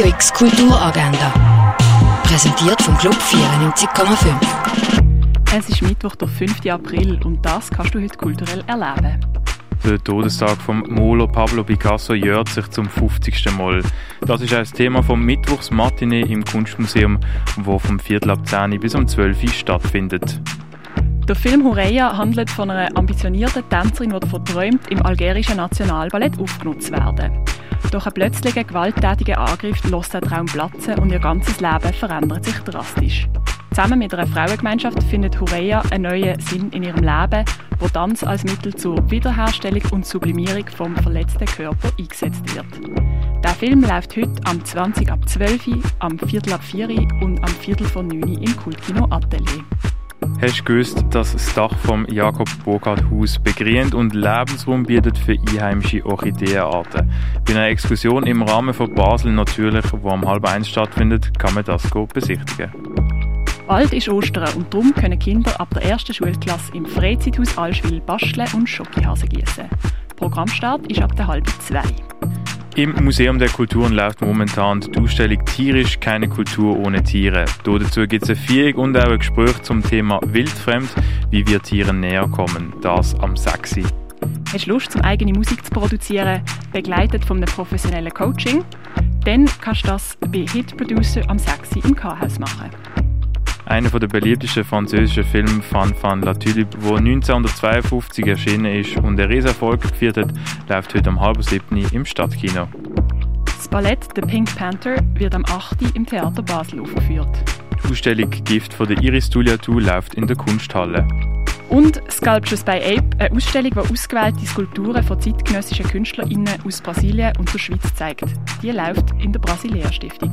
Radio X Kulturagenda. Präsentiert vom Club 94,5. Es ist Mittwoch, der 5. April und das kannst du heute kulturell erleben. Der Todestag von Molo Pablo Picasso jährt sich zum 50. Mal. Das ist auch das Thema vom Mittwochsmatinee im Kunstmuseum, wo vom Viertel ab 10 bis um 12 Uhr stattfindet. Der Film Hureya handelt von einer ambitionierten Tänzerin, die davon träumt, im algerischen Nationalballett aufgenutzt werden. Durch einen plötzlichen gewalttätigen Angriff lässt der Traum platzen und ihr ganzes Leben verändert sich drastisch. Zusammen mit einer Frauengemeinschaft findet Hureya einen neuen Sinn in ihrem Leben, wo Tanz als Mittel zur Wiederherstellung und Sublimierung vom verletzten Körper eingesetzt wird. Der Film läuft heute am 20 ab 12 Uhr, am Viertel ab 4 Uhr und am Viertel vor 9 Uhr im Kultkino Atelier. Hast du gewusst, dass das Dach vom Jakob Burkhardt Haus begrünend und Lebensraum bietet für einheimische Orchideenarten? Bei einer Exkursion im Rahmen von Basel natürlich, wo am halb eins stattfindet, kann man das besichtigen. Bald ist Ostern und darum können Kinder ab der ersten Schulklasse im Freizeithaus Allschwil basteln und Schokihasen gießen. Programmstart ist ab der halben zwei. Im Museum der Kulturen läuft momentan die Ausstellung Tierisch keine Kultur ohne Tiere. Dazu gibt es eine Führung und auch ein Gespräch zum Thema Wildfremd, wie wir Tieren näher kommen. Das am Sexy. Hast du Lust, um eigene Musik zu produzieren, begleitet von einem professionellen Coaching? Dann kannst du das bei Hit Producer am Sexy im K-Haus machen. Einer der beliebtesten französischen Filme Fan Fan La Tulipe, der 1952 erschienen ist und einen Riesenerfolg geführt hat, läuft heute um halb sieben im Stadtkino. Das Ballett The Pink Panther wird am 8. im Theater Basel aufgeführt. Die Ausstellung Gift von der Iris Tuliatu läuft in der Kunsthalle. Und Sculptures by Ape, eine Ausstellung, die ausgewählte Skulpturen von zeitgenössischen KünstlerInnen aus Brasilien und der Schweiz zeigt. Die läuft in der Brasilia Stiftung.